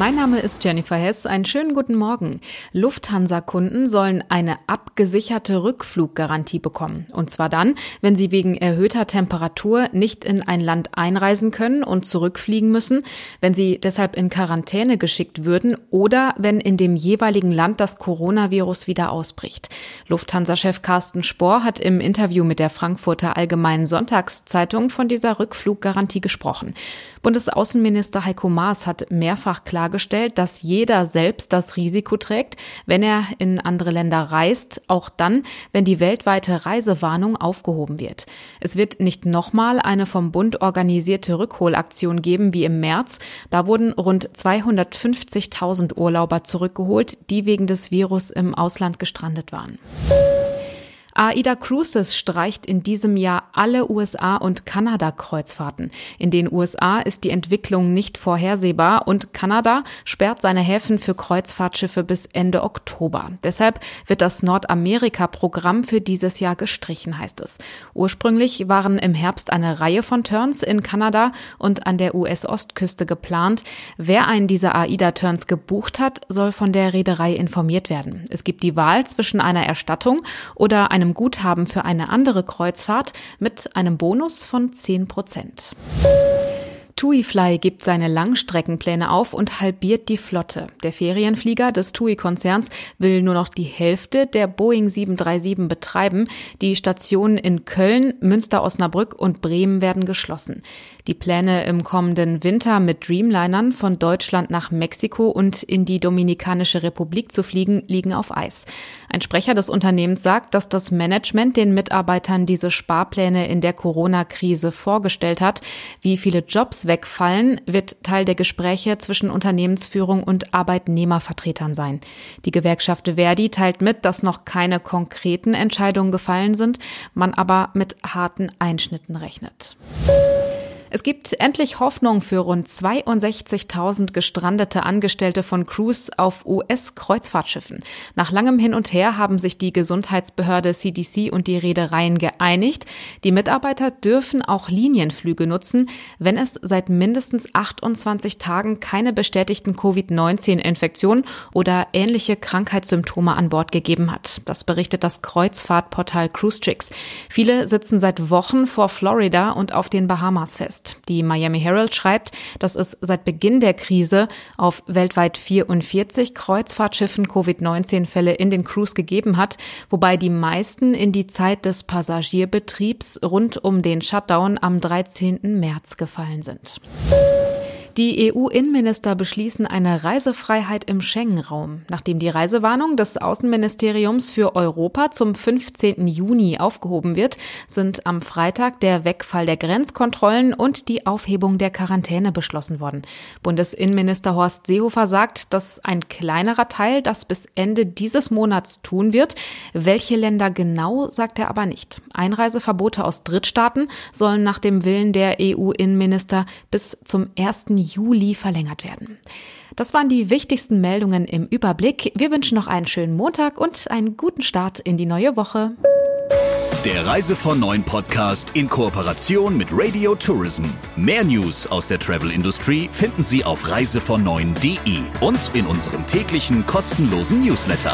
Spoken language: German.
Mein Name ist Jennifer Hess. Einen schönen guten Morgen. Lufthansa-Kunden sollen eine abgesicherte Rückfluggarantie bekommen. Und zwar dann, wenn sie wegen erhöhter Temperatur nicht in ein Land einreisen können und zurückfliegen müssen, wenn sie deshalb in Quarantäne geschickt würden oder wenn in dem jeweiligen Land das Coronavirus wieder ausbricht. Lufthansa-Chef Carsten Spohr hat im Interview mit der Frankfurter Allgemeinen Sonntagszeitung von dieser Rückfluggarantie gesprochen. Bundesaußenminister Heiko Maas hat mehrfach klargestellt, dass jeder selbst das Risiko trägt, wenn er in andere Länder reist, auch dann, wenn die weltweite Reisewarnung aufgehoben wird. Es wird nicht nochmal eine vom Bund organisierte Rückholaktion geben wie im März. Da wurden rund 250.000 Urlauber zurückgeholt, die wegen des Virus im Ausland gestrandet waren. AIDA Cruises streicht in diesem Jahr alle USA- und Kanada-Kreuzfahrten. In den USA ist die Entwicklung nicht vorhersehbar und Kanada sperrt seine Häfen für Kreuzfahrtschiffe bis Ende Oktober. Deshalb wird das Nordamerika-Programm für dieses Jahr gestrichen, heißt es. Ursprünglich waren im Herbst eine Reihe von Turns in Kanada und an der US-Ostküste geplant. Wer einen dieser AIDA-Turns gebucht hat, soll von der Reederei informiert werden. Es gibt die Wahl zwischen einer Erstattung oder einem Guthaben für eine andere Kreuzfahrt mit einem Bonus von 10 Prozent. TUI-Fly gibt seine Langstreckenpläne auf und halbiert die Flotte. Der Ferienflieger des TUI-Konzerns will nur noch die Hälfte der Boeing 737 betreiben. Die Stationen in Köln, Münster-Osnabrück und Bremen werden geschlossen. Die Pläne im kommenden Winter mit Dreamlinern von Deutschland nach Mexiko und in die Dominikanische Republik zu fliegen, liegen auf Eis. Ein Sprecher des Unternehmens sagt, dass das Management den Mitarbeitern diese Sparpläne in der Corona-Krise vorgestellt hat. Wie viele Jobs wegfallen, wird Teil der Gespräche zwischen Unternehmensführung und Arbeitnehmervertretern sein. Die Gewerkschaft Verdi teilt mit, dass noch keine konkreten Entscheidungen gefallen sind, man aber mit harten Einschnitten rechnet. Es gibt endlich Hoffnung für rund 62.000 gestrandete Angestellte von Cruise auf US-Kreuzfahrtschiffen. Nach langem Hin und Her haben sich die Gesundheitsbehörde CDC und die Reedereien geeinigt. Die Mitarbeiter dürfen auch Linienflüge nutzen, wenn es seit mindestens 28 Tagen keine bestätigten Covid-19-Infektionen oder ähnliche Krankheitssymptome an Bord gegeben hat. Das berichtet das Kreuzfahrtportal Cruise Tricks. Viele sitzen seit Wochen vor Florida und auf den Bahamas fest ist. Die Miami Herald schreibt, dass es seit Beginn der Krise auf weltweit 44 Kreuzfahrtschiffen Covid-19-Fälle in den Cruise gegeben hat, wobei die meisten in die Zeit des Passagierbetriebs rund um den Shutdown am 13. März gefallen sind. Die EU-Innenminister beschließen eine Reisefreiheit im Schengen-Raum. Nachdem die Reisewarnung des Außenministeriums für Europa zum 15. Juni aufgehoben wird, sind am Freitag der Wegfall der Grenzkontrollen und die Aufhebung der Quarantäne beschlossen worden. Bundesinnenminister Horst Seehofer sagt, dass ein kleinerer Teil das bis Ende dieses Monats tun wird. Welche Länder genau, sagt er aber nicht. Einreiseverbote aus Drittstaaten sollen nach dem Willen der EU-Innenminister bis zum 1. Juli verlängert werden. Das waren die wichtigsten Meldungen im Überblick. Wir wünschen noch einen schönen Montag und einen guten Start in die neue Woche. Der Reise von Neuen Podcast in Kooperation mit Radio Tourism. Mehr News aus der Travel Industry finden Sie auf reisevon und in unserem täglichen kostenlosen Newsletter.